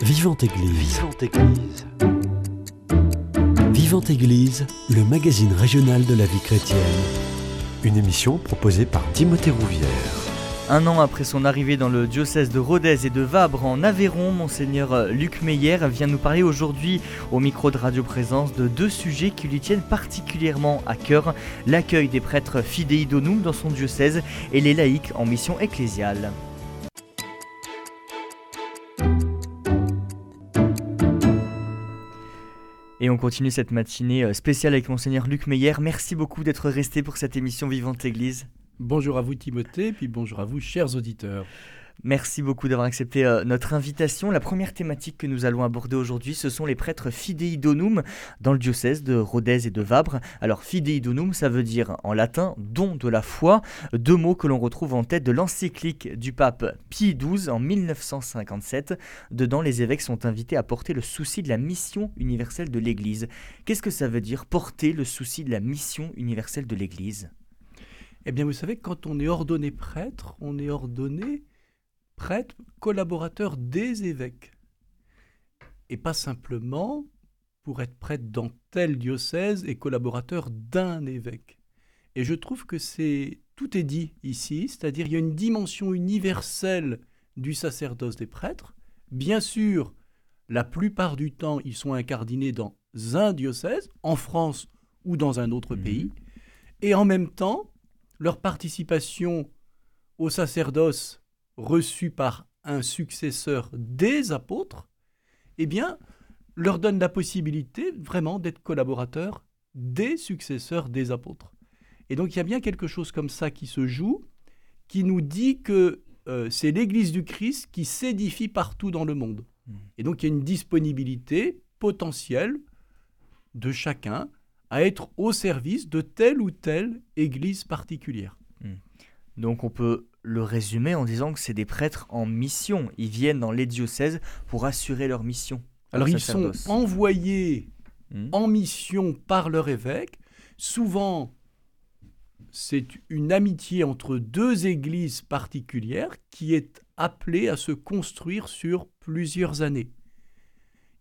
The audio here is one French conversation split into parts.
Vivante Église. Vivante Église. Vivante Église, le magazine régional de la vie chrétienne. Une émission proposée par Timothée Rouvière. Un an après son arrivée dans le diocèse de Rodez et de Vabre en Aveyron, monseigneur Luc Meyer vient nous parler aujourd'hui au micro de Radio Présence de deux sujets qui lui tiennent particulièrement à cœur, l'accueil des prêtres fidei donum dans son diocèse et les laïcs en mission ecclésiale. Et on continue cette matinée spéciale avec monseigneur Luc Meyer. Merci beaucoup d'être resté pour cette émission Vivante Église. Bonjour à vous Timothée, puis bonjour à vous chers auditeurs. Merci beaucoup d'avoir accepté euh, notre invitation. La première thématique que nous allons aborder aujourd'hui, ce sont les prêtres fidei donum dans le diocèse de Rodez et de Vabre. Alors fidei donum, ça veut dire en latin don de la foi, deux mots que l'on retrouve en tête de l'encyclique du pape Pie XII en 1957. Dedans, les évêques sont invités à porter le souci de la mission universelle de l'Église. Qu'est-ce que ça veut dire porter le souci de la mission universelle de l'Église? Eh bien, vous savez, quand on est ordonné prêtre, on est ordonné prêtre, collaborateur des évêques. Et pas simplement pour être prêtre dans tel diocèse et collaborateur d'un évêque. Et je trouve que c'est tout est dit ici, c'est-à-dire il y a une dimension universelle du sacerdoce des prêtres. Bien sûr, la plupart du temps, ils sont incardinés dans un diocèse, en France ou dans un autre mmh. pays. Et en même temps, leur participation au sacerdoce reçu par un successeur des apôtres, eh bien, leur donne la possibilité vraiment d'être collaborateurs des successeurs des apôtres. Et donc il y a bien quelque chose comme ça qui se joue, qui nous dit que euh, c'est l'Église du Christ qui s'édifie partout dans le monde. Et donc il y a une disponibilité potentielle de chacun à être au service de telle ou telle église particulière. Hmm. Donc on peut le résumer en disant que c'est des prêtres en mission. Ils viennent dans les diocèses pour assurer leur mission. Alors ils sont envoyés hmm. en mission par leur évêque. Souvent, c'est une amitié entre deux églises particulières qui est appelée à se construire sur plusieurs années.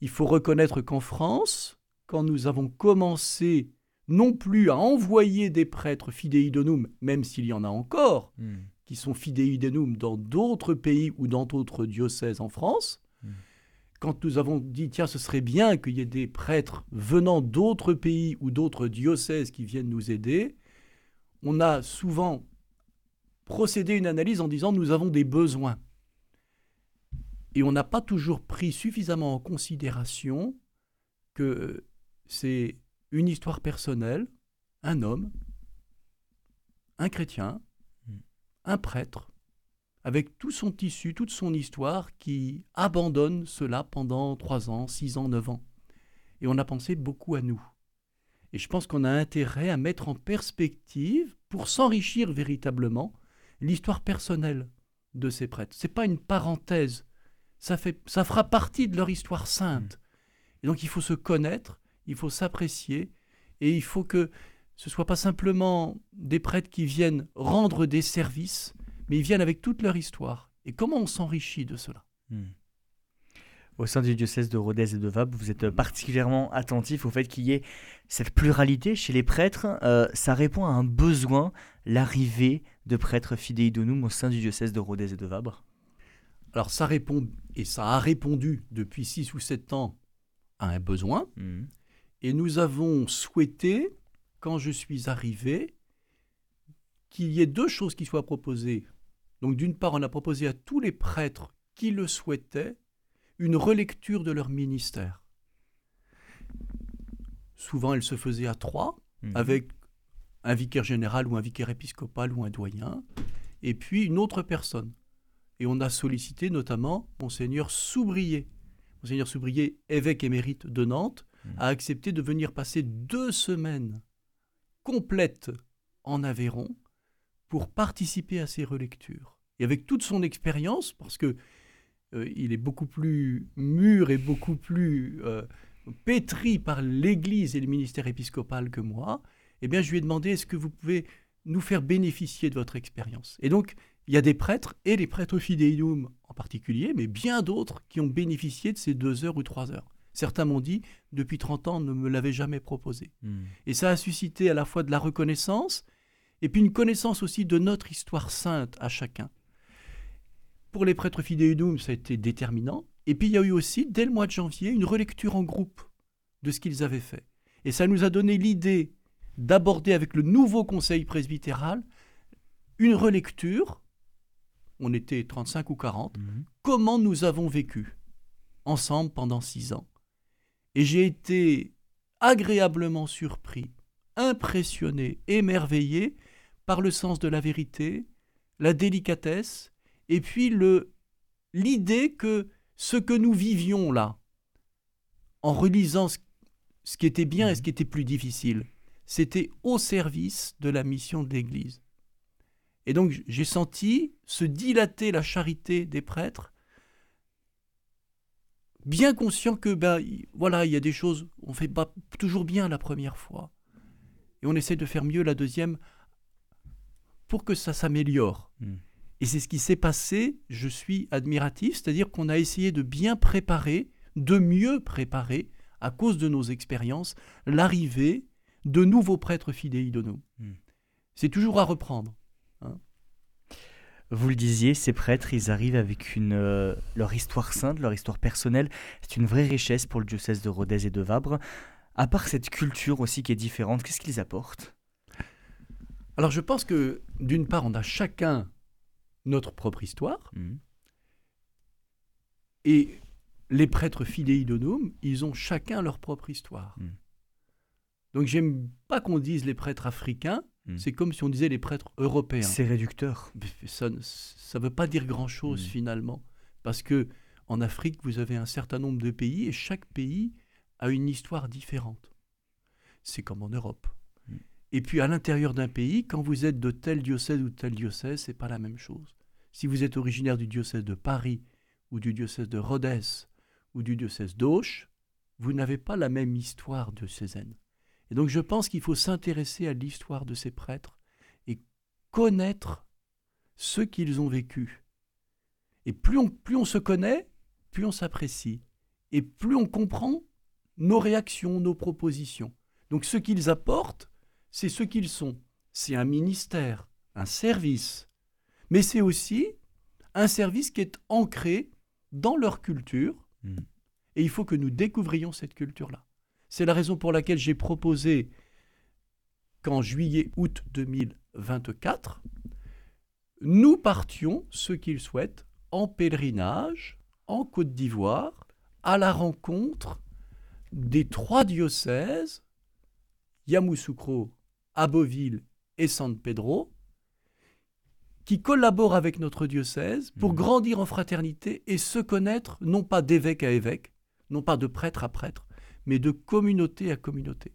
Il faut reconnaître qu'en France, quand nous avons commencé non plus à envoyer des prêtres fidei donum, même s'il y en a encore, hmm. Qui sont fidei donum dans d'autres pays ou dans d'autres diocèses en France, hmm. quand nous avons dit, tiens, ce serait bien qu'il y ait des prêtres venant d'autres pays ou d'autres diocèses qui viennent nous aider, on a souvent procédé une analyse en disant, nous avons des besoins. Et on n'a pas toujours pris suffisamment en considération que c'est une histoire personnelle, un homme, un chrétien. Un prêtre, avec tout son tissu, toute son histoire, qui abandonne cela pendant trois ans, six ans, neuf ans. Et on a pensé beaucoup à nous. Et je pense qu'on a intérêt à mettre en perspective, pour s'enrichir véritablement, l'histoire personnelle de ces prêtres. Ce n'est pas une parenthèse, ça, fait, ça fera partie de leur histoire sainte. Hmm. Et donc il faut se connaître, il faut s'apprécier et il faut que ce soit pas simplement des prêtres qui viennent rendre des services, mais ils viennent avec toute leur histoire. Et comment on s'enrichit de cela? Hmm. Au sein du diocèse de Rodez et de Vabre, vous êtes particulièrement attentif au fait qu'il y ait cette pluralité chez les prêtres. Euh, ça répond à un besoin, l'arrivée de prêtres fidei donum au sein du diocèse de Rodez et de Vabre Alors ça répond, et ça a répondu depuis 6 ou 7 ans à un besoin. Hmm. Et nous avons souhaité, quand je suis arrivé, qu'il y ait deux choses qui soient proposées. Donc d'une part, on a proposé à tous les prêtres qui le souhaitaient une relecture de leur ministère. Souvent, elle se faisait à trois, mhm. avec un vicaire général ou un vicaire épiscopal ou un doyen, et puis une autre personne. Et on a sollicité notamment Monseigneur Soubrier. Monseigneur Soubrier, évêque émérite de Nantes, a accepté de venir passer deux semaines complètes en Aveyron pour participer à ces relectures. Et avec toute son expérience, parce que euh, il est beaucoup plus mûr et beaucoup plus euh, pétri par l'Église et le ministère épiscopal que moi, eh bien, je lui ai demandé est-ce que vous pouvez nous faire bénéficier de votre expérience? Et donc, il y a des prêtres et les prêtres fideium en particulier, mais bien d'autres qui ont bénéficié de ces deux heures ou trois heures. Certains m'ont dit, depuis 30 ans, on ne me l'avait jamais proposé. Hmm. Et ça a suscité à la fois de la reconnaissance, et puis une connaissance aussi de notre histoire sainte à chacun. Pour les prêtres fidéidum, ça a été déterminant. Et puis il y a eu aussi, dès le mois de janvier, une relecture en groupe de ce qu'ils avaient fait. Et ça nous a donné l'idée d'aborder avec le nouveau conseil presbytéral une relecture, on était 35 ou 40, mhm. comment nous avons vécu ensemble pendant six ans. Et j'ai été agréablement surpris, impressionné, émerveillé par le sens de la vérité, la délicatesse, et puis le l'idée que ce que nous vivions là, en relisant ce, ce qui était bien et ce mhm. qui était plus difficile, c'était au service de la mission de l'Église. Et donc j'ai senti se dilater la charité des prêtres, bien conscient que ben voilà il y a des choses on fait pas toujours bien la première fois et on essaie de faire mieux la deuxième pour que ça s'améliore. Hmm. Et c'est ce qui s'est passé. Je suis admiratif, c'est-à-dire qu'on a essayé de bien préparer, de mieux préparer, à cause de nos expériences, l'arrivée de nouveaux prêtres fidèles de nous. Hmm. C'est toujours à reprendre. Hein. Vous le disiez, ces prêtres, ils arrivent avec une, euh, leur histoire sainte, leur histoire personnelle. C'est une vraie richesse pour le diocèse de Rodez et de Vabre. À part cette culture aussi qui est différente, qu'est-ce qu'ils apportent? Alors je pense que d'une part, on a chacun notre propre histoire. Mmh. Et les prêtres fidei ils ont chacun leur propre histoire. Mmh. Donc j'aime pas qu'on dise les prêtres africains, Hmm. C'est comme si on disait les prêtres européens. C'est réducteur. Ça ne veut pas dire grand-chose hmm. finalement. Parce que en Afrique, vous avez un certain nombre de pays et chaque pays a une histoire différente. C'est comme en Europe. Hmm. Et puis à l'intérieur d'un pays, quand vous êtes de tel diocèse ou tel diocèse, c'est pas la même chose. Si vous êtes originaire du diocèse de Paris ou du diocèse de Rhodes ou du diocèse d'Auch, vous n'avez pas la même histoire diocésaine. Et donc je pense qu'il faut s'intéresser à l'histoire de ces prêtres et connaître ce qu'ils ont vécu. Et plus on, plus on se connaît, plus on s'apprécie. Et plus on comprend nos réactions, nos propositions. Donc ce qu'ils apportent, c'est ce qu'ils sont. C'est un ministère, un service. Mais c'est aussi un service qui est ancré dans leur culture. Mmh. Et il faut que nous découvrions cette culture-là. C'est la raison pour laquelle j'ai proposé qu'en juillet-août 2024, nous partions, ceux qui le souhaitent, en pèlerinage en Côte d'Ivoire à la rencontre des trois diocèses, Yamoussoukro, Aboville et San Pedro, qui collaborent avec notre diocèse pour mmh. grandir en fraternité et se connaître non pas d'évêque à évêque, non pas de prêtre à prêtre, mais de communauté à communauté.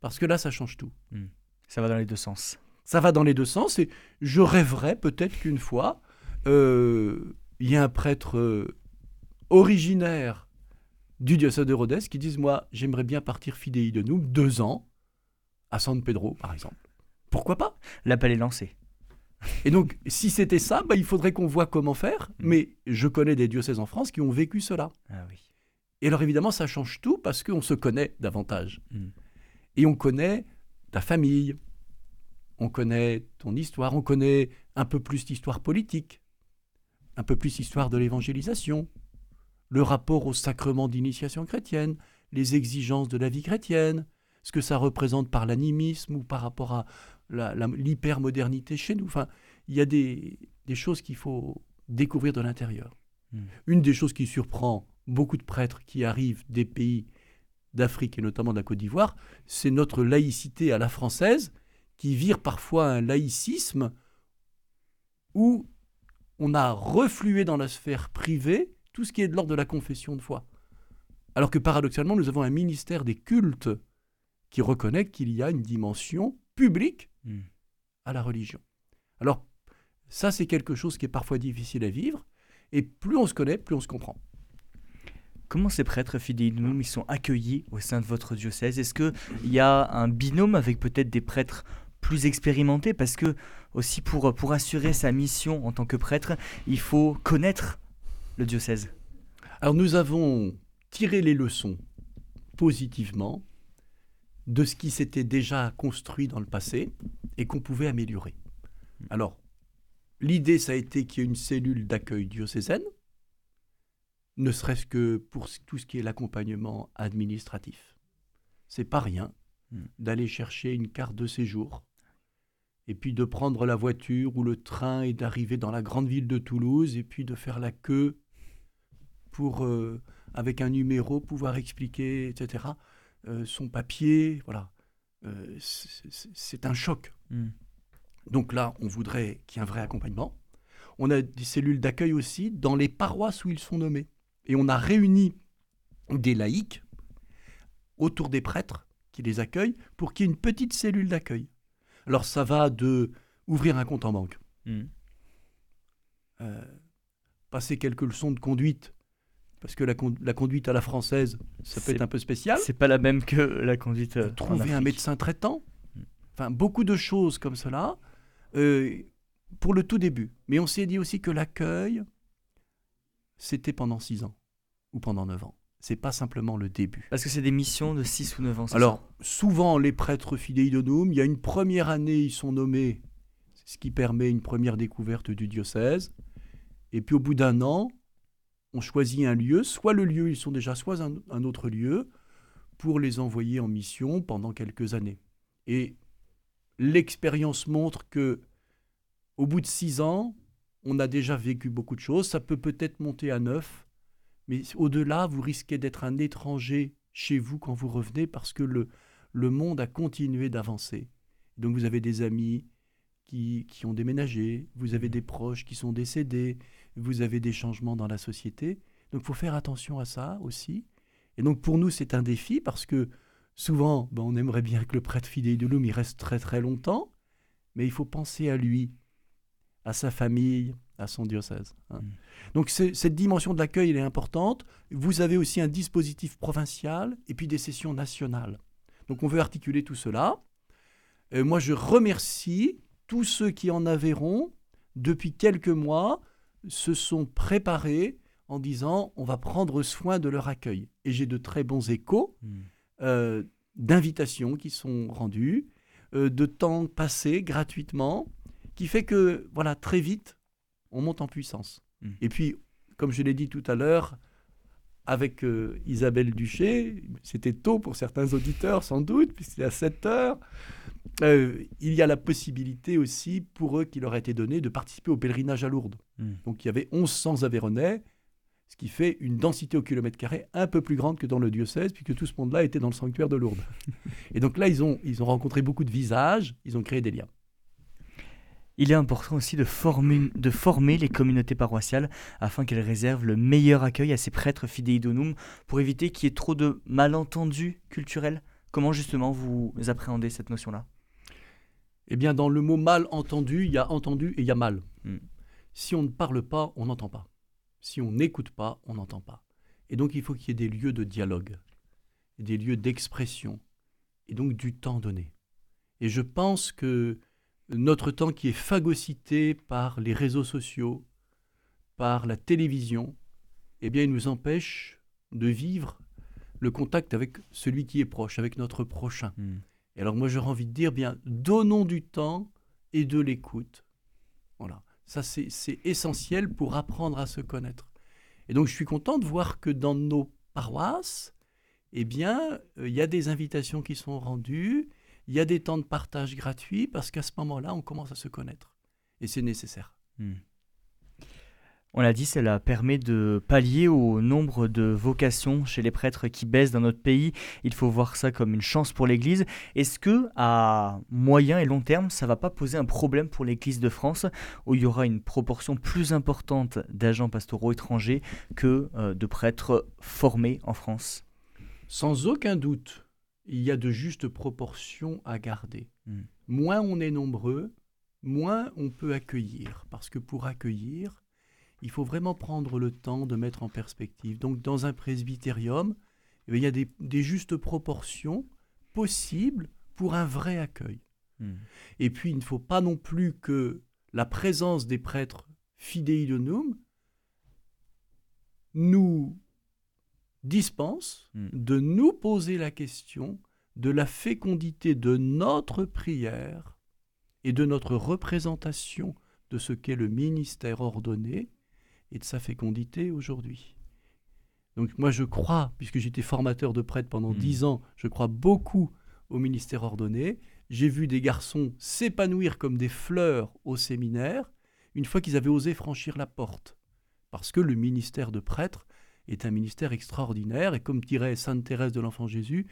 Parce que là, ça change tout. Hmm. Ça va dans les deux sens. Ça va dans les deux sens et je rêverais peut-être qu'une fois, euh, il y a un prêtre euh, originaire du diocèse de Rhodes qui dise Moi, j'aimerais bien partir fidèle de nous deux ans à San Pedro, par exemple. Pourquoi pas? L'appel est lancé. Et donc, si c'était ça, bah, il faudrait qu'on voit comment faire. Hmm. Mais je connais des diocèses en France qui ont vécu cela. Ah oui. Et alors évidemment, ça change tout parce qu'on se connaît davantage. Mm. Et on connaît ta famille, on connaît ton histoire, on connaît un peu plus l'histoire politique, un peu plus l'histoire de l'évangélisation, le rapport au sacrement d'initiation chrétienne, les exigences de la vie chrétienne, ce que ça représente par l'animisme ou par rapport à l'hypermodernité chez nous. Enfin, il y a des, choses qu'il faut découvrir de l'intérieur. Mm. Une des choses qui surprend beaucoup de prêtres qui arrivent des pays d'Afrique et notamment de la Côte d'Ivoire, c'est notre laïcité à la française qui vire parfois un laïcisme où on a reflué dans la sphère privée tout ce qui est de l'ordre de la confession de foi. Alors que paradoxalement, nous avons un ministère des cultes qui reconnaît qu'il y a une dimension publique hmm. à la religion. Alors, ça, c'est quelque chose qui est parfois difficile à vivre, et plus on se connaît, plus on se comprend. Comment ces prêtres fidéinum ils sont accueillis au sein de votre diocèse? Est-ce qu'il y a un binôme avec peut-être des prêtres plus expérimentés? Parce que aussi pour, pour assurer sa mission en tant que prêtre, il faut connaître le diocèse. Alors nous avons tiré les leçons positivement de ce qui s'était déjà construit dans le passé et qu'on pouvait améliorer. Alors, l'idée, ça a été qu'il y ait une cellule d'accueil diocésaine, ne serait-ce que pour tout ce qui est l'accompagnement administratif. C'est pas rien hmm. d'aller chercher une carte de séjour et puis de prendre la voiture ou le train et d'arriver dans la grande ville de Toulouse et puis de faire la queue pour, euh, avec un numéro, pouvoir expliquer, etc., euh, son papier. Voilà. Euh, c'est un choc. Hmm. Donc là, on voudrait qu'il y ait un vrai accompagnement. On a des cellules d'accueil aussi dans les paroisses où ils sont nommés. Et on a réuni des laïcs autour des prêtres qui les accueillent pour qu'il y ait une petite cellule d'accueil. Alors ça va de ouvrir un compte en banque, hmm. euh, passer quelques leçons de conduite, parce que la, conduite à la française, ça peut être un peu spécial. C'est pas la même que la conduite. Euh, trouver un médecin traitant, hmm. enfin beaucoup de choses comme cela. Euh, pour le tout début. Mais on s'est dit aussi que l'accueil, c'était pendant six ans ou pendant neuf ans. C'est pas simplement le début. Parce que c'est des missions de 6 ou 9 ans. Alors, souvent, les prêtres fidei il y a une première année, ils sont nommés, ce qui permet une première découverte du diocèse. Et puis, au bout d'un an, on choisit un lieu, soit le lieu, ils sont déjà, soit un, un autre lieu, pour les envoyer en mission pendant quelques années. Et l'expérience montre que au bout de six ans, on a déjà vécu beaucoup de choses. Ça peut peut-être monter à neuf, mais au-delà, vous risquez d'être un étranger chez vous quand vous revenez parce que le, le monde a continué d'avancer. Donc vous avez des amis qui, qui, ont déménagé, vous avez des proches qui sont décédés, vous avez des changements dans la société. Donc il faut faire attention à ça aussi. Et donc pour nous, c'est un défi parce que Souvent, ben, on aimerait bien que le prêtre fidèle de l'homme il reste très très longtemps, mais il faut penser à lui, à sa famille, à son diocèse. Hein. Mm. Donc cette dimension de l'accueil, elle est importante. Vous avez aussi un dispositif provincial et puis des sessions nationales. Donc on veut articuler tout cela. Et moi, je remercie tous ceux qui en avéront, depuis quelques mois, se sont préparés en disant on va prendre soin de leur accueil. Et j'ai de très bons échos. Mm. Euh, d'invitations qui sont rendues, euh, de temps passé gratuitement, qui fait que, voilà, très vite, on monte en puissance. Hmm. Et puis, comme je l'ai dit tout à l'heure, avec euh, Isabelle Duché, c'était tôt pour certains auditeurs sans doute, puisque à 7 heures, il y a la possibilité aussi pour eux qui leur a été donné de participer au pèlerinage à Lourdes. Hmm. Donc il y avait 1100 Aveyronais ce qui fait une densité au kilomètre carré un peu plus grande que dans le diocèse, puisque tout ce monde-là était dans le sanctuaire de Lourdes. Et donc là, ils ont, ils ont rencontré beaucoup de visages, ils ont créé des liens. Il est important aussi de former, de former les communautés paroissiales afin qu'elles réservent le meilleur accueil à ces prêtres fidei donum pour éviter qu'il y ait trop de malentendus culturels. Comment justement vous appréhendez cette notion-là? Eh bien, dans le mot mal entendu, il y a entendu et il y a mal. Hmm. Si on ne parle pas, on n'entend pas. Si on n'écoute pas, on n'entend pas. Et donc il faut qu'il y ait des lieux de dialogue, des lieux d'expression, et donc du temps donné. Et je pense que notre temps qui est phagocyté par les réseaux sociaux, par la télévision, eh bien il nous empêche de vivre le contact avec celui qui est proche, avec notre prochain. Hmm. Et alors moi j'aurais envie de dire, bien, donnons du temps et de l'écoute. Voilà. Ça, c'est essentiel pour apprendre à se connaître. Et donc, je suis content de voir que dans nos paroisses, eh bien, euh, il y a des invitations qui sont rendues, il y a des temps de partage gratuits, parce qu'à ce moment-là, on commence à se connaître. Et c'est nécessaire. Hmm. On l'a dit, cela permet de pallier au nombre de vocations chez les prêtres qui baissent dans notre pays. Il faut voir ça comme une chance pour l'Église. Est-ce que à moyen et long terme, ça va pas poser un problème pour l'Église de France, où il y aura une proportion plus importante d'agents pastoraux étrangers que euh, de prêtres formés en France? Sans aucun doute, il y a de justes proportions à garder. Hmm. Moins on est nombreux, moins on peut accueillir, parce que pour accueillir, il faut vraiment prendre le temps de mettre en perspective. Donc dans un presbytérium, eh il y a des, justes proportions possibles pour un vrai accueil. Hmm. Et puis il ne faut pas non plus que la présence des prêtres fidei donum nous dispense Hmm. de nous poser la question de la fécondité de notre prière et de notre représentation de ce qu'est le ministère ordonné et de sa fécondité aujourd'hui. Donc moi je crois, puisque j'étais formateur de prêtre pendant Hmm. dix ans, je crois beaucoup au ministère ordonné. J'ai vu des garçons s'épanouir comme des fleurs au séminaire une fois qu'ils avaient osé franchir la porte. Parce que le ministère de prêtre est un ministère extraordinaire et comme dirait Sainte Thérèse de l'Enfant Jésus,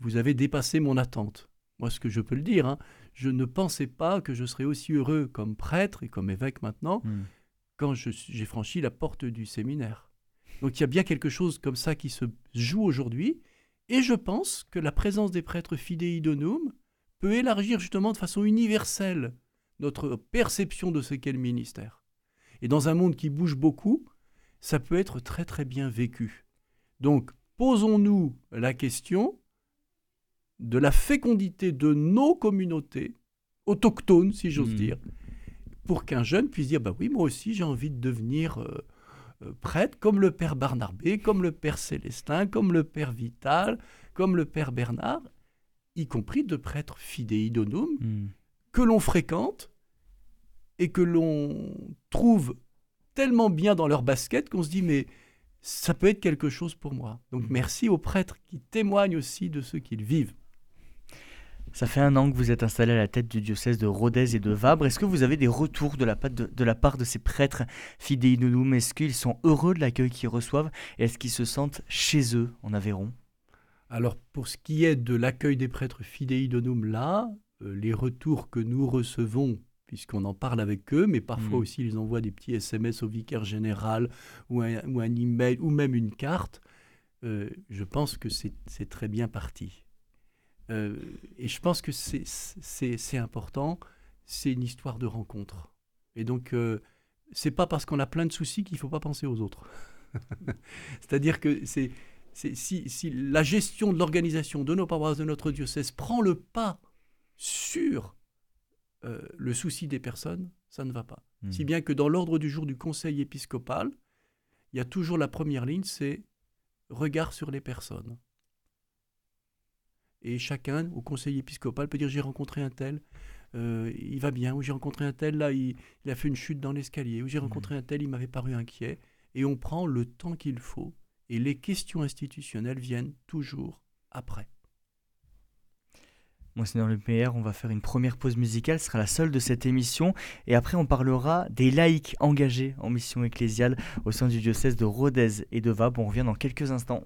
vous avez dépassé mon attente. Moi, ce que je peux le dire, hein, je ne pensais pas que je serais aussi heureux comme prêtre et comme évêque maintenant Hmm. quand j'ai franchi la porte du séminaire. Donc il y a bien quelque chose comme ça qui se joue aujourd'hui, et je pense que la présence des prêtres fidei donum peut élargir justement de façon universelle notre perception de ce qu'est le ministère. Et dans un monde qui bouge beaucoup, ça peut être très très bien vécu. Donc posons-nous la question de la fécondité de nos communautés, autochtones si j'ose Mhm. dire, pour qu'un jeune puisse dire, bah oui, moi aussi j'ai envie de devenir euh, euh, prêtre comme le père Barnabé, comme le père Célestin, comme le père Vital, comme le père Bernard, y compris de prêtres fidei donum Hmm. que l'on fréquente et que l'on trouve tellement bien dans leur basket qu'on se dit mais ça peut être quelque chose pour moi. Donc merci aux prêtres qui témoignent aussi de ce qu'ils vivent. Ça fait un an que vous êtes installé à la tête du diocèse de Rodez et de Vabre. Est-ce que vous avez des retours de la, part de, de la part de ces prêtres fidei donum Est-ce qu'ils sont heureux de l'accueil qu'ils reçoivent? Est-ce qu'ils se sentent chez eux en Aveyron? Alors pour ce qui est de l'accueil des prêtres fidei donum là, euh, les retours que nous recevons puisqu'on en parle avec eux, mais parfois Mhm. aussi ils envoient des petits SMS au vicaire général ou un, ou un email ou même une carte, euh, je pense que c'est très bien parti. Euh, et je pense que c'est- important, c'est une histoire de rencontre. Et donc, euh, c'est pas parce qu'on a plein de soucis qu'il faut pas penser aux autres. C'est-à-dire que c'est c'est- si, si la gestion de l'organisation de nos paroisses, de notre diocèse prend le pas sur euh, le souci des personnes, ça ne va pas. Hmm. Si bien que dans l'ordre du jour du conseil épiscopal, il y a toujours la première ligne, c'est regard sur les personnes. Et chacun, au conseil épiscopal, peut dire j'ai rencontré un tel, euh, il va bien, ou j'ai rencontré un tel, là, il, il a fait une chute dans l'escalier, ou j'ai rencontré un tel, il m'avait paru inquiet. Et on prend le temps qu'il faut, et les questions institutionnelles viennent toujours après. Monseigneur Le Maire, on va faire une première pause musicale, ce sera la seule de cette émission. Et après, on parlera des laïcs engagés en mission ecclésiale au sein du diocèse de Rodez et de Vabre. On revient dans quelques instants.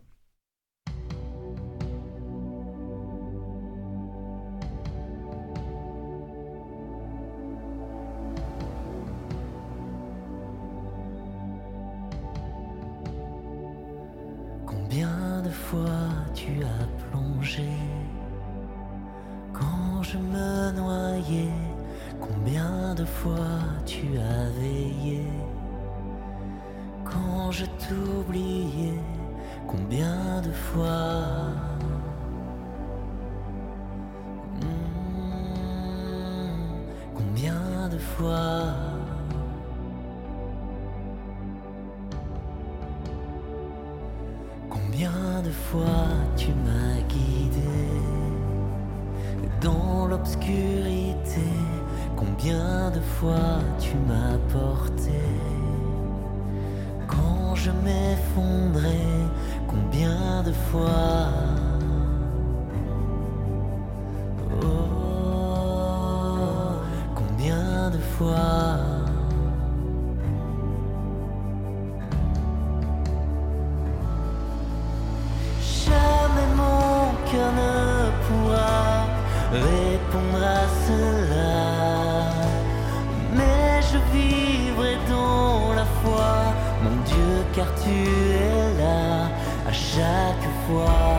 Combien de fois tu m'as porté. Quand je m'effondrais Combien de fois. Oh, combien de fois tu es là à chaque fois.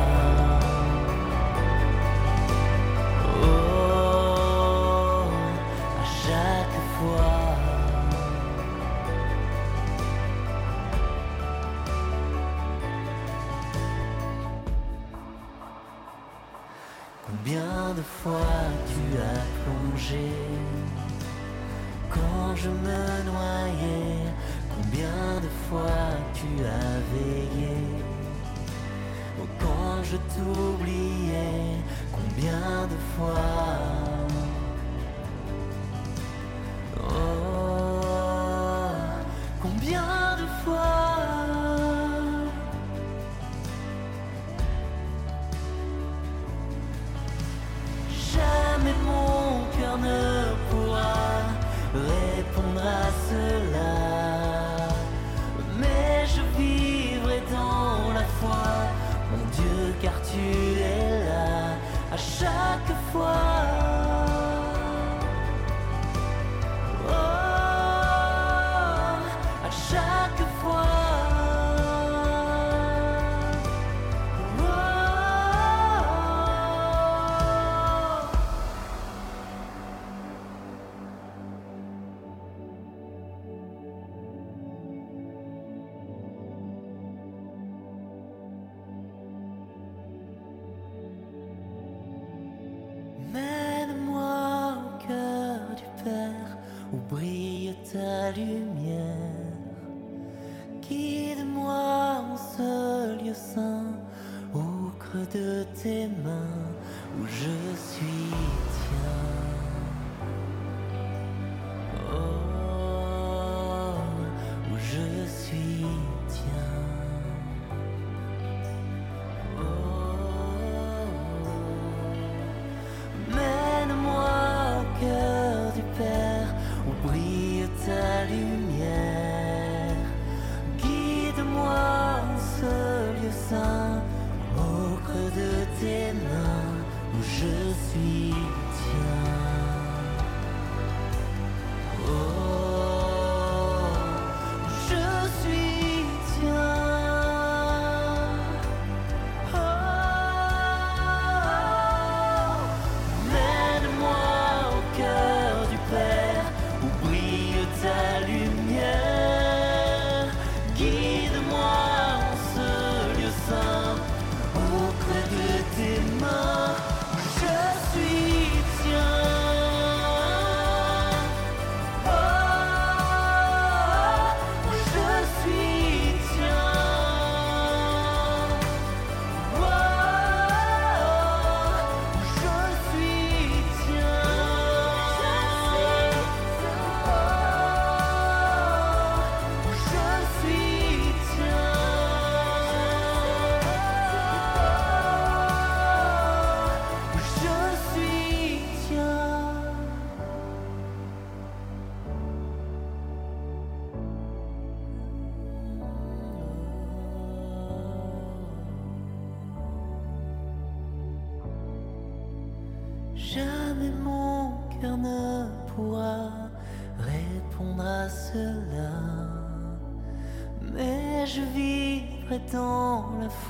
Où je suis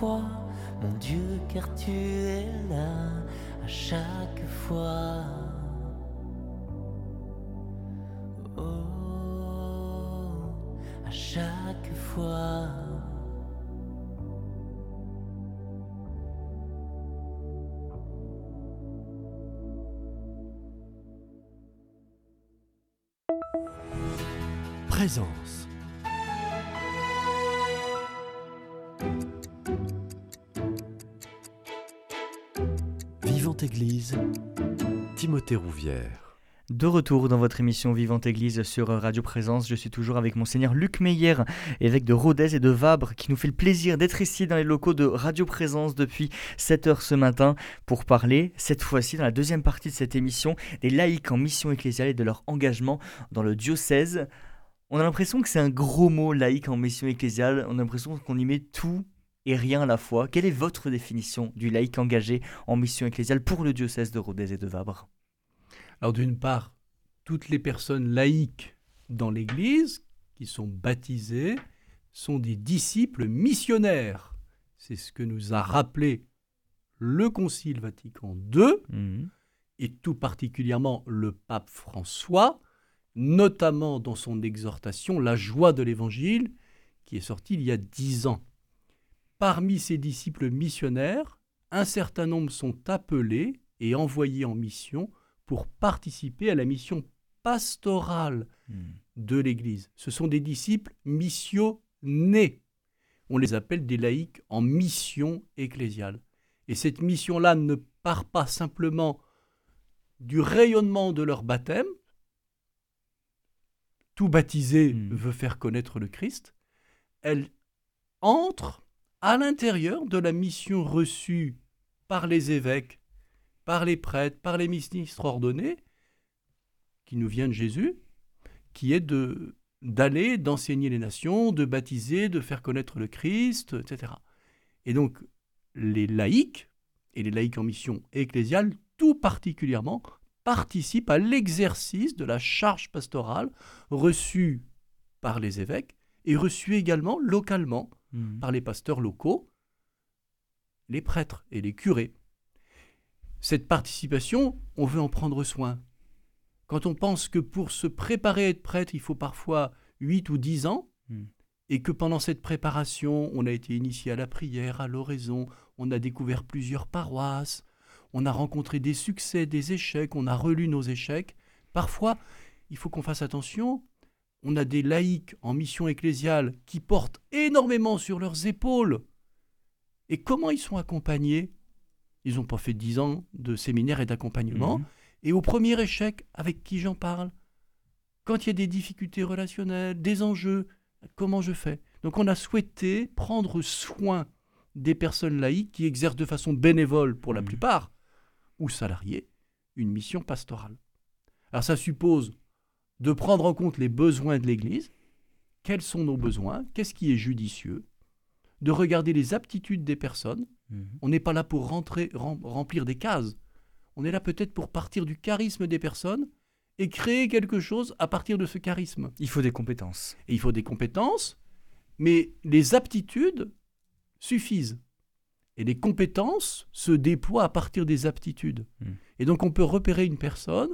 mon Dieu, car tu es là à chaque fois. Oh, à chaque fois. Présence. Église, Timothée Rouvière. De retour dans votre émission Vivante Église sur Radio Présence, je suis toujours avec monseigneur Luc Meyer, évêque de Rodez et de Vabre, qui nous fait le plaisir d'être ici dans les locaux de Radio Présence depuis 7 heures ce matin pour parler, cette fois-ci dans la deuxième partie de cette émission, des laïcs en mission ecclésiale et de leur engagement dans le diocèse. On a l'impression que c'est un gros mot laïque en mission ecclésiale, on a l'impression qu'on y met tout et rien à la fois. Quelle est votre définition du laïc engagé en mission ecclésiale pour le diocèse de Rodez et de Vabre? Alors d'une part, toutes les personnes laïques dans l'Église qui sont baptisées sont des disciples missionnaires. C'est ce que nous a rappelé le Concile Vatican II Mhm. et tout particulièrement le pape François, notamment dans son exhortation La joie de l'Évangile, qui est sortie il y a dix ans. Parmi ces disciples missionnaires, un certain nombre sont appelés et envoyés en mission pour participer à la mission pastorale Mhm. de l'Église. Ce sont des disciples missionnés. on les appelle des laïcs en mission ecclésiale. Et cette mission-là ne part pas simplement du rayonnement de leur baptême. Tout baptisé Hmm. veut faire connaître le Christ. Elle entre à l'intérieur de la mission reçue par les évêques, par les prêtres, par les ministres ordonnés, qui nous vient de Jésus, qui est de d'aller, d'enseigner les nations, de baptiser, de faire connaître le Christ, etc. Et donc, les laïcs, et les laïcs en mission ecclésiale, tout particulièrement, participent à l'exercice de la charge pastorale reçue par les évêques et reçue également localement Mhm. par les pasteurs locaux, les prêtres et les curés. Cette participation, on veut en prendre soin. Quand on pense que pour se préparer à être prêtre, il faut parfois 8 ou 10 ans, Mm. et que pendant cette préparation, on a été initié à la prière, à l'oraison, on a découvert plusieurs paroisses, on a rencontré des succès, des échecs, on a relu nos échecs, parfois, il faut qu'on fasse attention, on a des laïcs en mission ecclésiale qui portent énormément sur leurs épaules. Et comment ils sont accompagnés? Ils n'ont pas fait dix ans de séminaire et d'accompagnement. Mhm. Et au premier échec, avec qui j'en parle? Quand il y a des difficultés relationnelles, des enjeux, comment je fais? Donc on a souhaité prendre soin des personnes laïques qui exercent de façon bénévole pour la Mhm. plupart, ou salariés, une mission pastorale. Alors ça suppose de prendre en compte les besoins de l'Église, quels sont nos besoins, qu'est-ce qui est judicieux, de regarder les aptitudes des personnes. Mhm. On n'est pas là pour rentrer, rem- remplir des cases. On est là peut-être pour partir du charisme des personnes et créer quelque chose à partir de ce charisme. Il faut des compétences. Et il faut des compétences, mais les aptitudes suffisent. Et les compétences se déploient à partir des aptitudes. Mm. Et donc on peut repérer une personne,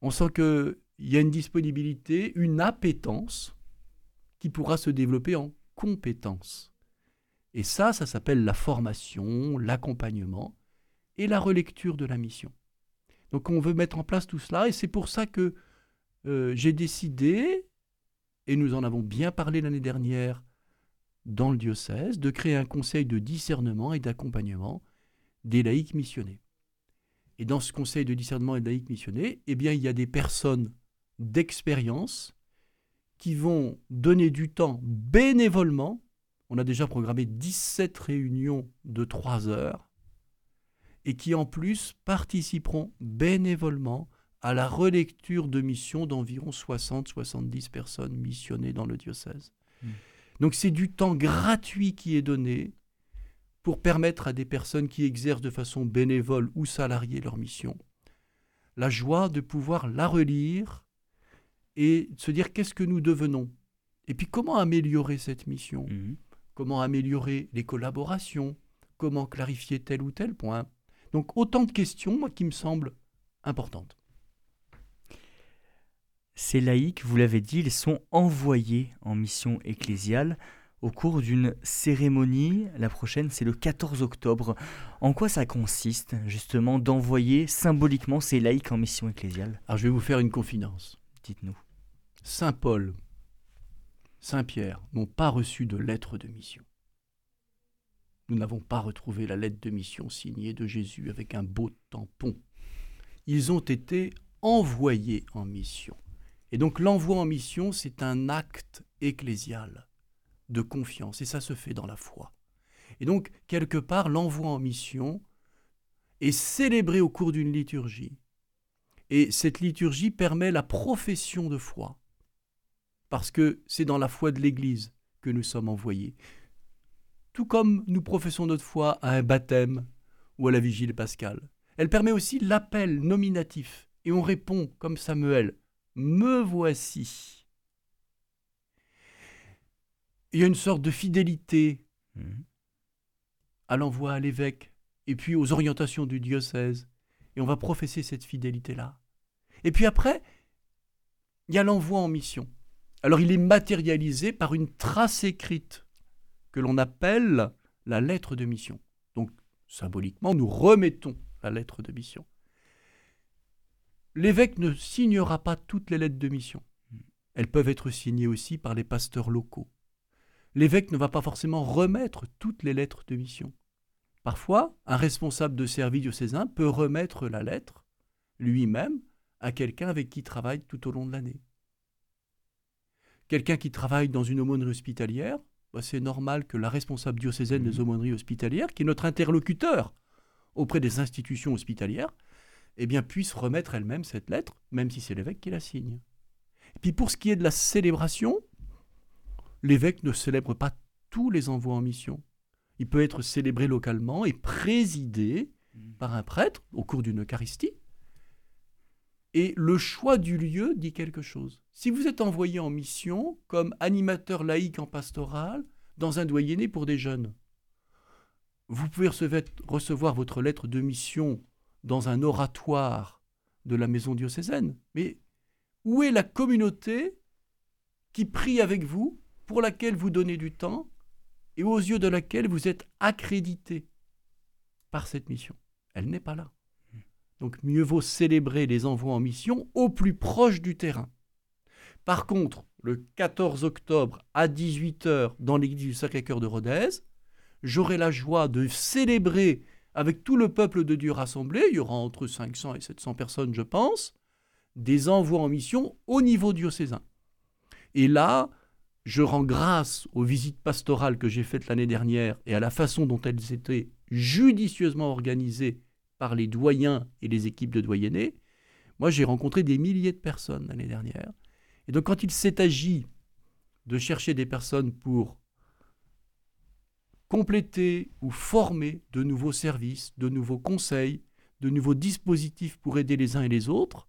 on sent qu'il y a une disponibilité, une appétence qui pourra se développer en compétence. Et ça, ça s'appelle la formation, l'accompagnement et la relecture de la mission. Donc on veut mettre en place tout cela et c'est pour ça que euh, j'ai décidé, et nous en avons bien parlé l'année dernière dans le diocèse, de créer un conseil de discernement et d'accompagnement des laïcs missionnés. Et dans ce conseil de discernement et de laïcs missionnés, eh bien, il y a des personnes d'expérience qui vont donner du temps bénévolement. On a déjà programmé 17 réunions de 3 heures et qui en plus participeront bénévolement à la relecture de missions d'environ 60-70 personnes missionnées dans le diocèse. Mm. Donc c'est du temps gratuit qui est donné pour permettre à des personnes qui exercent de façon bénévole ou salariée leur mission la joie de pouvoir la relire et de se dire qu'est-ce que nous devenons et puis comment améliorer cette mission? Mhm. comment améliorer les collaborations, comment clarifier tel ou tel point? Donc autant de questions moi, qui me semblent importantes. Ces laïcs, vous l'avez dit, ils sont envoyés en mission ecclésiale au cours d'une cérémonie. La prochaine, c'est le 14 octobre. En quoi ça consiste, justement, d'envoyer symboliquement ces laïcs en mission ecclésiale? Alors je vais vous faire une confidence. Dites-nous. Saint Paul, Saint Pierre n'ont pas reçu de lettre de mission. Nous n'avons pas retrouvé la lettre de mission signée de Jésus avec un beau tampon. Ils ont été envoyés en mission. Et donc l'envoi en mission, c'est un acte ecclésial de confiance, et ça se fait dans la foi. Et donc, quelque part, l'envoi en mission est célébré au cours d'une liturgie. Et cette liturgie permet la profession de foi, parce que c'est dans la foi de l'Église que nous sommes envoyés. Tout comme nous professons notre foi à un baptême ou à la vigile pascale. Elle permet aussi l'appel nominatif, et on répond comme Samuel, Me voici. Il y a une sorte de fidélité Mhm. à l'envoi à l'évêque et puis aux orientations du diocèse. Et on va professer cette fidélité-là. Et puis après, il y a l'envoi en mission. Alors il est matérialisé par une trace écrite que l'on appelle la lettre de mission. Donc symboliquement, nous remettons la lettre de mission. L'évêque ne signera pas toutes les lettres de mission. Elles peuvent être signées aussi par les pasteurs locaux. L'évêque ne va pas forcément remettre toutes les lettres de mission. Parfois, un responsable de service diocésain peut remettre la lettre lui-même à quelqu'un avec qui il travaille tout au long de l'année. Quelqu'un qui travaille dans une aumônerie hospitalière, bah, c'est normal que la responsable diocésaine des mmh. aumôneries hospitalières, qui est notre interlocuteur auprès des institutions hospitalières, eh bien, puisse remettre elle-même cette lettre, même si c'est l'évêque qui la signe. Et puis pour ce qui est de la célébration, l'évêque ne célèbre pas tous les envois en mission. Il peut être célébré localement et présidé mmh. par un prêtre au cours d'une Eucharistie. Et le choix du lieu dit quelque chose. Si vous êtes envoyé en mission comme animateur laïque en pastoral dans un doyenné pour des jeunes, vous pouvez recevoir votre lettre de mission dans un oratoire de la maison diocésaine. Mais où est la communauté qui prie avec vous, pour laquelle vous donnez du temps et aux yeux de laquelle vous êtes accrédité par cette mission Elle n'est pas là. Donc mieux vaut célébrer les envois en mission au plus proche du terrain. Par contre, le 14 octobre à 18h dans l'église du Sacré-Cœur de Rodez, j'aurai la joie de célébrer avec tout le peuple de Dieu rassemblé, il y aura entre 500 et 700 personnes je pense, des envois en mission au niveau diocésain. Et là, je rends grâce aux visites pastorales que j'ai faites l'année dernière et à la façon dont elles étaient judicieusement organisées par les doyens et les équipes de doyennés. Moi, j'ai rencontré des milliers de personnes l'année dernière. Et donc, quand il s'est agi de chercher des personnes pour compléter ou former de nouveaux services, de nouveaux conseils, de nouveaux dispositifs pour aider les uns et les autres,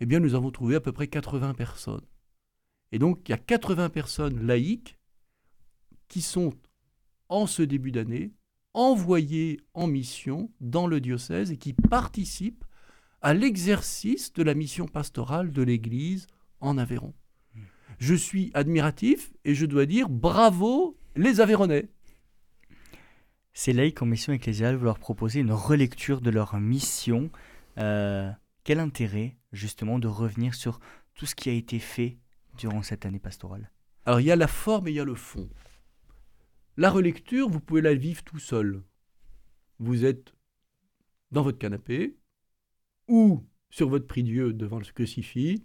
eh bien, nous avons trouvé à peu près 80 personnes. Et donc, il y a 80 personnes laïques qui sont, en ce début d'année, envoyés en mission dans le diocèse et qui participent à l'exercice de la mission pastorale de l'Église en Aveyron. Je suis admiratif et je dois dire bravo les Aveyronnais. Ces laïcs en mission ecclésiale, vous leur une relecture de leur mission. Euh, quel intérêt justement de revenir sur tout ce qui a été fait durant cette année pastorale Alors il y a la forme et il y a le fond. La relecture, vous pouvez la vivre tout seul. Vous êtes dans votre canapé, ou sur votre prie-dieu devant le crucifix,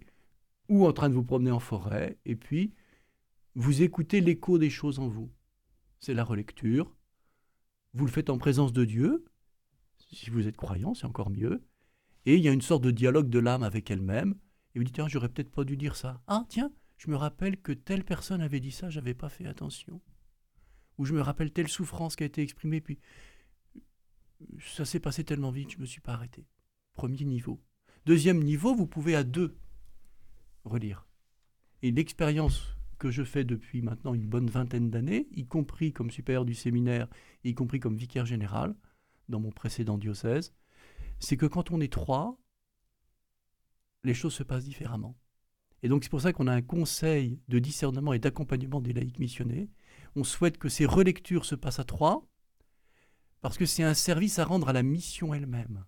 ou en train de vous promener en forêt, et puis vous écoutez l'écho des choses en vous. C'est la relecture. Vous le faites en présence de Dieu. Si vous êtes croyant, c'est encore mieux. Et il y a une sorte de dialogue de l'âme avec elle-même. Et vous dites, tiens, j'aurais peut-être pas dû dire ça. Ah, tiens, je me rappelle que telle personne avait dit ça, j'avais pas fait attention où je me rappelle telle souffrance qui a été exprimée, puis ça s'est passé tellement vite, je ne me suis pas arrêté. Premier niveau. Deuxième niveau, vous pouvez à deux relire. Et l'expérience que je fais depuis maintenant une bonne vingtaine d'années, y compris comme supérieur du séminaire, y compris comme vicaire général dans mon précédent diocèse, c'est que quand on est trois, les choses se passent différemment. Et donc c'est pour ça qu'on a un conseil de discernement et d'accompagnement des laïcs missionnés, on souhaite que ces relectures se passent à trois, parce que c'est un service à rendre à la mission elle-même.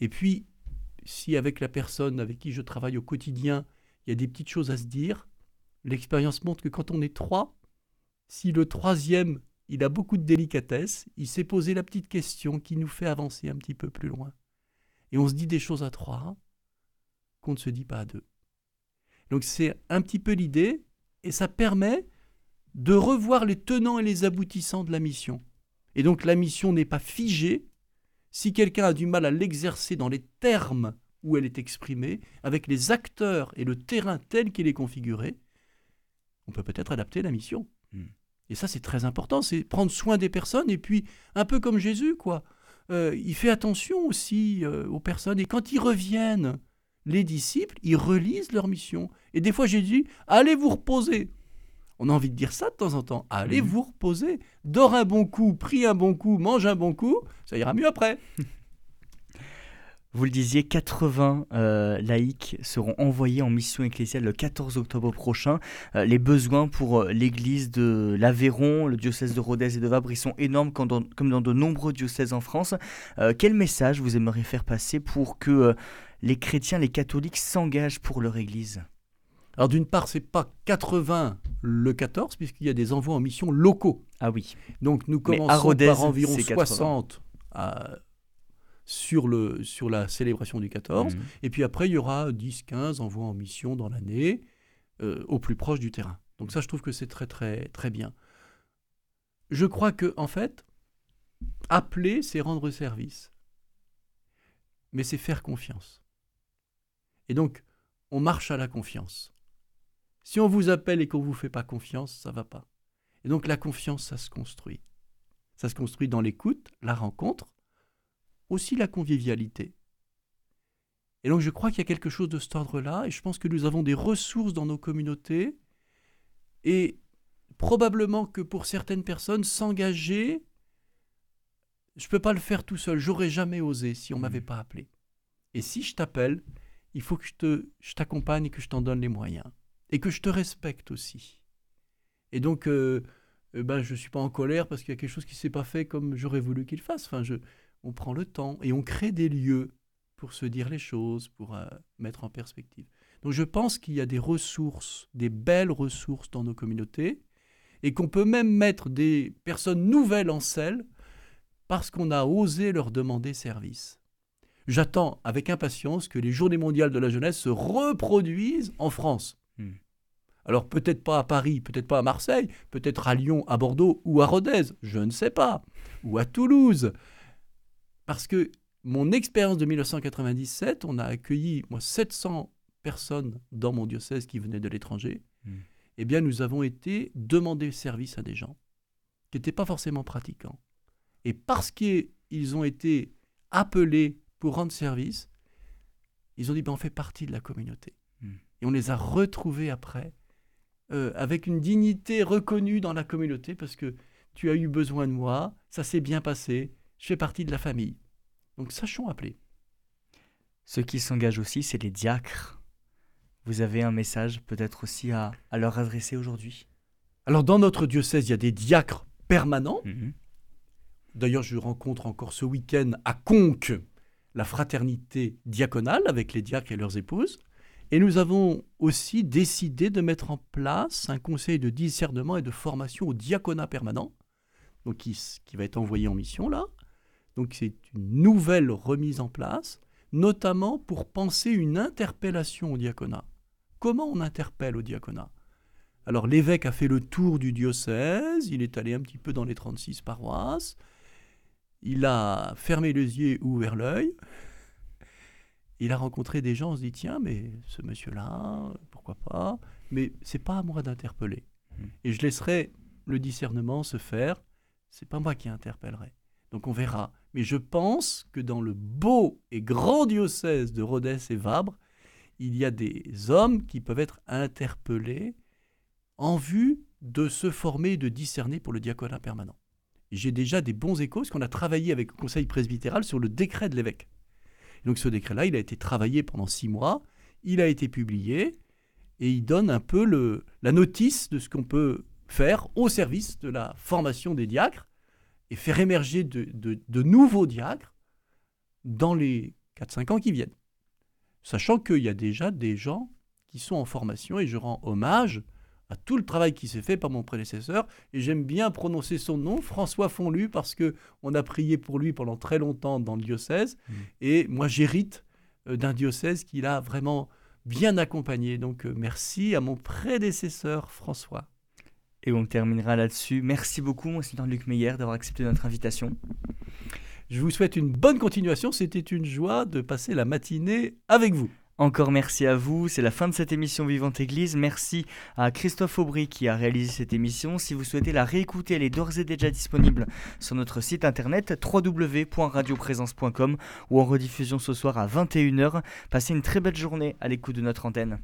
Et puis, si avec la personne avec qui je travaille au quotidien, il y a des petites choses à se dire, l'expérience montre que quand on est trois, si le troisième, il a beaucoup de délicatesse, il s'est posé la petite question qui nous fait avancer un petit peu plus loin. Et on se dit des choses à trois qu'on ne se dit pas à deux. Donc c'est un petit peu l'idée, et ça permet de revoir les tenants et les aboutissants de la mission. Et donc la mission n'est pas figée. Si quelqu'un a du mal à l'exercer dans les termes où elle est exprimée, avec les acteurs et le terrain tel qu'il est configuré, on peut peut-être adapter la mission. Hmm. Et ça, c'est très important, c'est prendre soin des personnes, et puis, un peu comme Jésus, quoi. Euh, il fait attention aussi euh, aux personnes, et quand ils reviennent, les disciples, ils relisent leur mission. Et des fois, Jésus, allez vous reposer. On a envie de dire ça de temps en temps. Allez mhm. vous reposer. Dors un bon coup, prie un bon coup, mange un bon coup, ça ira mieux après. Vous le disiez, 80 euh, laïcs seront envoyés en mission ecclésiale le 14 octobre prochain. Euh, les besoins pour euh, l'église de l'Aveyron, le diocèse de Rodez et de Vabre, ils sont énormes comme dans, comme dans de nombreux diocèses en France. quel message vous aimeriez faire passer pour que les chrétiens, les catholiques s'engagent pour leur église Alors d'une part, c'est pas 80 le 14, puisqu'il y a des envois en mission locaux. Ah oui. Donc nous commençons par environ 60 sur, le, sur la célébration du 14. Mhm. Et puis après, il y aura 10, 15 envois en mission dans l'année, euh, au plus proche du terrain. Donc ça, je trouve que c'est très, très, très bien. Je crois que, en fait, appeler, c'est rendre service. Mais c'est faire confiance. Et donc, on marche à la confiance. Si on vous appelle et qu'on ne vous fait pas confiance, ça va pas. Et donc la confiance, ça se construit. Ça se construit dans l'écoute, la rencontre, aussi la convivialité. Et donc je crois qu'il y a quelque chose de cet ordre-là, et je pense que nous avons des ressources dans nos communautés, et probablement que pour certaines personnes, s'engager, je ne peux pas le faire tout seul, j'aurais jamais osé si on ne m'avait mmh. pas appelé. Et si je t'appelle, il faut que je, te, t'accompagne et que je t'en donne les moyens, et que je te respecte aussi. Et donc, euh, euh, ben, je ne suis pas en colère parce qu'il y a quelque chose qui ne s'est pas fait comme j'aurais voulu qu'il fasse. Enfin, je, on prend le temps et on crée des lieux pour se dire les choses, pour euh, mettre en perspective. Donc je pense qu'il y a des ressources, des belles ressources dans nos communautés, et qu'on peut même mettre des personnes nouvelles en selle parce qu'on a osé leur demander service. J'attends avec impatience que les Journées mondiales de la jeunesse se reproduisent en France. Hmm. Alors peut-être pas à Paris, peut-être pas à Marseille, peut-être à Lyon, à Bordeaux ou à Rodez, je ne sais pas, ou à Toulouse. Parce que mon expérience de 1997, on a accueilli moi 700 personnes dans mon diocèse qui venaient de l'étranger. Hmm. Eh bien, nous avons été demander service à des gens qui n'étaient pas forcément pratiquants. Et parce qu'ils ont été appelés pour rendre service, ils ont dit ben, on fait partie de la communauté. Hmm. Et on les a retrouvés après euh, avec une dignité reconnue dans la communauté parce que tu as eu besoin de moi, ça s'est bien passé, je fais partie de la famille. Donc sachons appeler. Ceux qui s'engagent aussi, c'est les diacres. Vous avez un message peut-être aussi à, leur adresser aujourd'hui? Alors dans notre diocèse, il y a des diacres permanents. Mhm. D'ailleurs, je rencontre encore ce week-end à Conques la fraternité diaconale avec les diacres et leurs épouses. Et nous avons aussi décidé de mettre en place un conseil de discernement et de formation au diaconat permanent, donc qui, qui va être envoyé en mission là, donc c'est une nouvelle remise en place, notamment pour penser une interpellation au diaconat. Comment on interpelle au diaconat? Alors l'évêque a fait le tour du diocèse, il est allé un petit peu dans les 36 paroisses, il a fermé les yeux ou ouvert l'œil, il a rencontré des gens, on se dit tiens, mais ce monsieur-là, pourquoi pas? Mais c'est pas à moi d'interpeller. Mmh. Et je laisserai le discernement se faire, c'est pas moi qui interpellerai. Donc on verra. Mais je pense que dans le beau et grand diocèse de Rhodes et Vabre, il y a des hommes qui peuvent être interpellés en vue de se former et de discerner pour le diaconat permanent. J'ai déjà des bons échos, parce qu'on a travaillé avec le conseil presbytéral sur le décret de l'évêque. Donc ce décret-là, il a été travaillé pendant six mois, il a été publié, et il donne un peu le, la notice de ce qu'on peut faire au service de la formation des diacres, et faire émerger de, nouveaux diacres dans les 4-5 ans qui viennent. Sachant qu'il y a déjà des gens qui sont en formation et je rends hommage à tout le travail qui s'est fait par mon prédécesseur et j'aime bien prononcer son nom, François Fonlu, parce que on a prié pour lui pendant très longtemps dans le diocèse mmh. et moi j'hérite euh, d'un diocèse qu'il a vraiment bien accompagné. Donc euh, merci à mon prédécesseur François. Et on terminera là-dessus. Merci beaucoup, Monseigneur Luc Meyer, d'avoir accepté notre invitation. Je vous souhaite une bonne continuation. C'était une joie de passer la matinée avec vous. Encore merci à vous, c'est la fin de cette émission Vivante Église. Merci à Christophe Aubry qui a réalisé cette émission. Si vous souhaitez la réécouter, elle est d'ores et déjà disponible sur notre site internet www.radioprésence.com ou en rediffusion ce soir à 21h. Passez une très belle journée à l'écoute de notre antenne.